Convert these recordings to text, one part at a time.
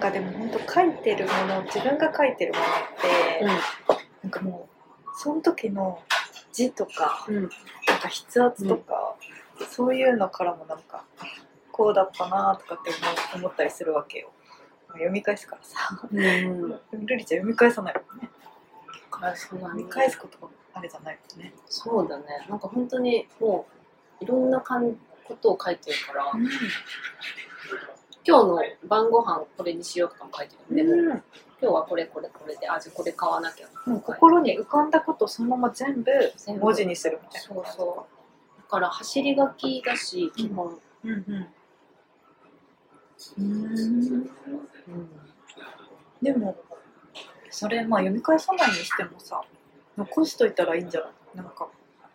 かでも本当書いてるもの自分が書いてるものって、なんかもうその時の字とかうん。うんなんか筆圧とか、そういうのからもなんかあこうだったなとかって思ったりするわけよ。読み返すからさ。うん。ルリちゃん読み返さないもんね。そうだね。読み返すことがあれじゃないもんね。そうだね。なんか本当にもういろんなかんことを書いてるから、今日の晩ご飯これにしようとかも書いてるでも、うん。今日はこれこれこれであじゃあこれ買わなきゃもう心に浮かんだことをそのまま全部全部。文字にするみたいなそうそう。だから走り書きだし基本、うんうん。うん。でもそれまあ読み返さないにしてもさ残しといたらいいんじゃない？なんか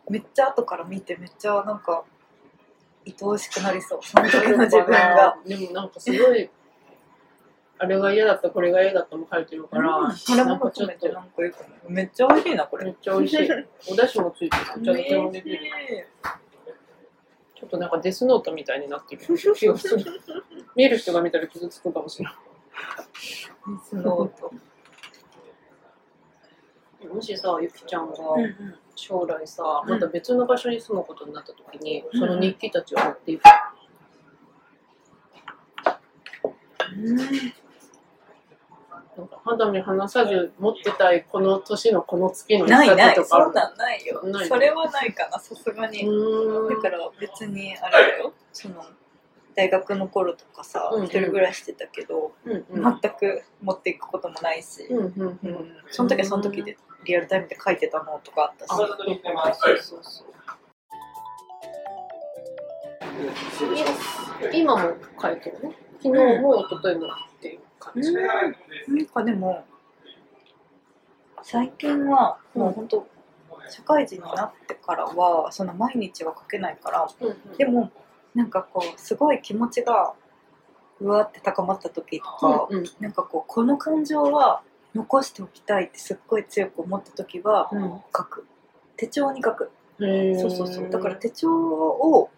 めっちゃ後から見てめっちゃなんか愛おしくなりそう。その時の自分が。でもなんかすごいあれが嫌だったこれが嫌だったも書いてるから、うんちょっと含めてなんかよくない。めっちゃ美味しいなこれ。めっちゃ美味しい。お出汁もついてる。めっちゃとてもできるちょっとなんかデスノートみたいになってる気がする。見る人が見たら傷つくかもしれない。水の音もしさゆきちゃんがうん将来さ、うん。また別の場所に住むことになった時に、うん。その日記たちを持っていく、うん。なんか肌身離さず持ってたいこの年のこの月のないない。そんなんないよ。それはないかなさすがに。だから別にあれだよ。その大学の頃とかさうんうん。一人暮らししてたけど、うんうん。全く持っていくこともないし、うんうんううん。んその時はその時でリアルタイムで書いてたのとかあったし、そうそうそう。今も書いてるね昨日も一昨日もっていう感じ、なんかでも最近はもう本当社会人になってからはそんな毎日は書けないからうんうん。でもなんかこうすごい気持ちがうわって高まった時とか、うんなんかこうこの感情は残しておきたいってすっごい強く思った時はうん。書く。手帳に書く。そうそうそう。だから手帳を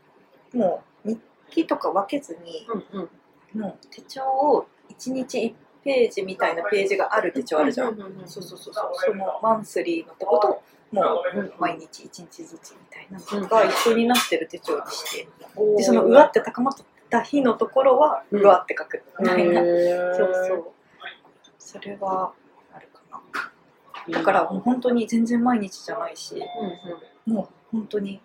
もう日記とか分けずにうんうん。もう手帳を1日1ページみたいなページがある手帳あるじゃん、うんうんうん。そうそうそうそう。そのマンスリーのとこともう毎日1日ずつみたいな。のが一緒になってる手帳にして。でそのうわって高まった日のところはうん。うわって書くみたいな、へー。そうそう。それはあるかな。だからもう本当に全然毎日じゃないしうんうん。もう本当に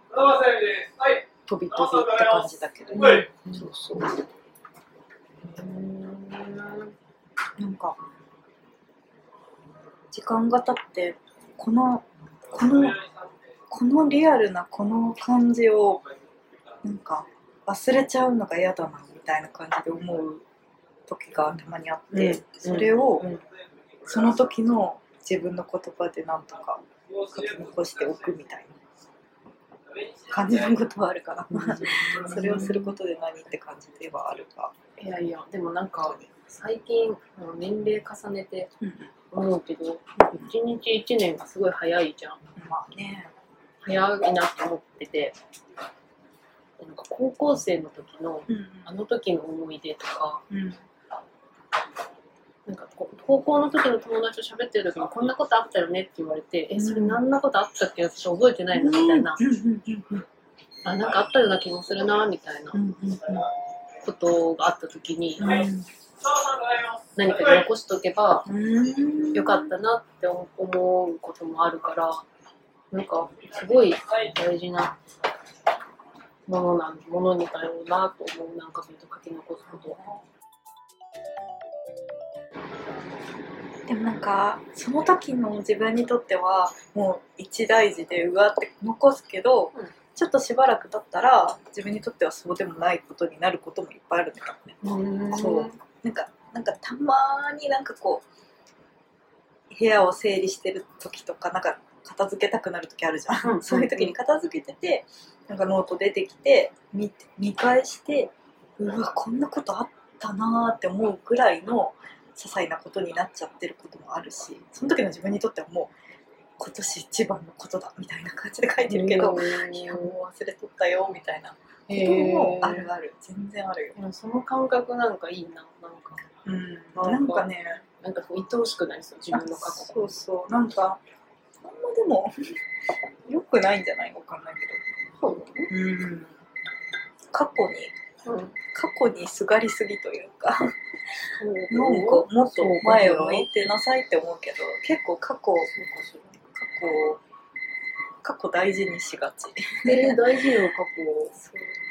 飛び飛びって感じだけど、はい。そうそう。なんか時間が経ってこのこのこのリアルなこの感じをなんか忘れちゃうのが嫌だなみたいな感じで思う時がたまにあって、うん。それをうん。その時の自分の言葉でなんとか書き残しておくみたいな感じのことはあるかな、それをすることで何って感じではあるが、いやいやでもなんか最近年齢重ねて思うけど一日一年がすごい早いじゃん。まあね。早いなって思っててなんか高校生の時のうん。あの時の思い出とかうん。なんか高校の時の友達と喋ってる時にこんなことあったよねって言われて、えそれ何なことあったっけ？私覚えてないのみたいな、うん。うん。うん。うんあなんかあったような気もするなみたいなうん。うん。ことがあった時に、うん何かに残しとけばうんよかったなって思うこともあるからなんかすごい大事なものなんものにだろうなと思う。なんかそういうと書き残すこと。でもなんかその時の自分にとってはもう一大事でうわって残すけど、うんちょっとしばらく経ったら自分にとってはそうでもないことになることもいっぱいあるんだよね。そうなんかなんかたまになんかこう部屋を整理してる時とかなんか片付けたくなる時あるじゃん、うんそういう時に片付けててなんかノート出てきて見て見返してうわこんなことあったなーって思うぐらいの些細なことになっちゃってることもあるしその時の自分にとってはもう今年一番のことだみたいな感じで書いてるけど、いやもう忘れとったよみたいなこともあるある。全然あるよ。その感覚なんかいいなうん、なんかね。なんかこう愛おしくなりそう、自分の過去そうそう。なんかあんまでも 良くないんじゃないわかんないけそうど、うん、過去にうん。過去にすがりすぎというか。なんかもっと前を向いてなさいって思うけど結構過去。過去過去大事にしがち。で、大事よ、過去を。そう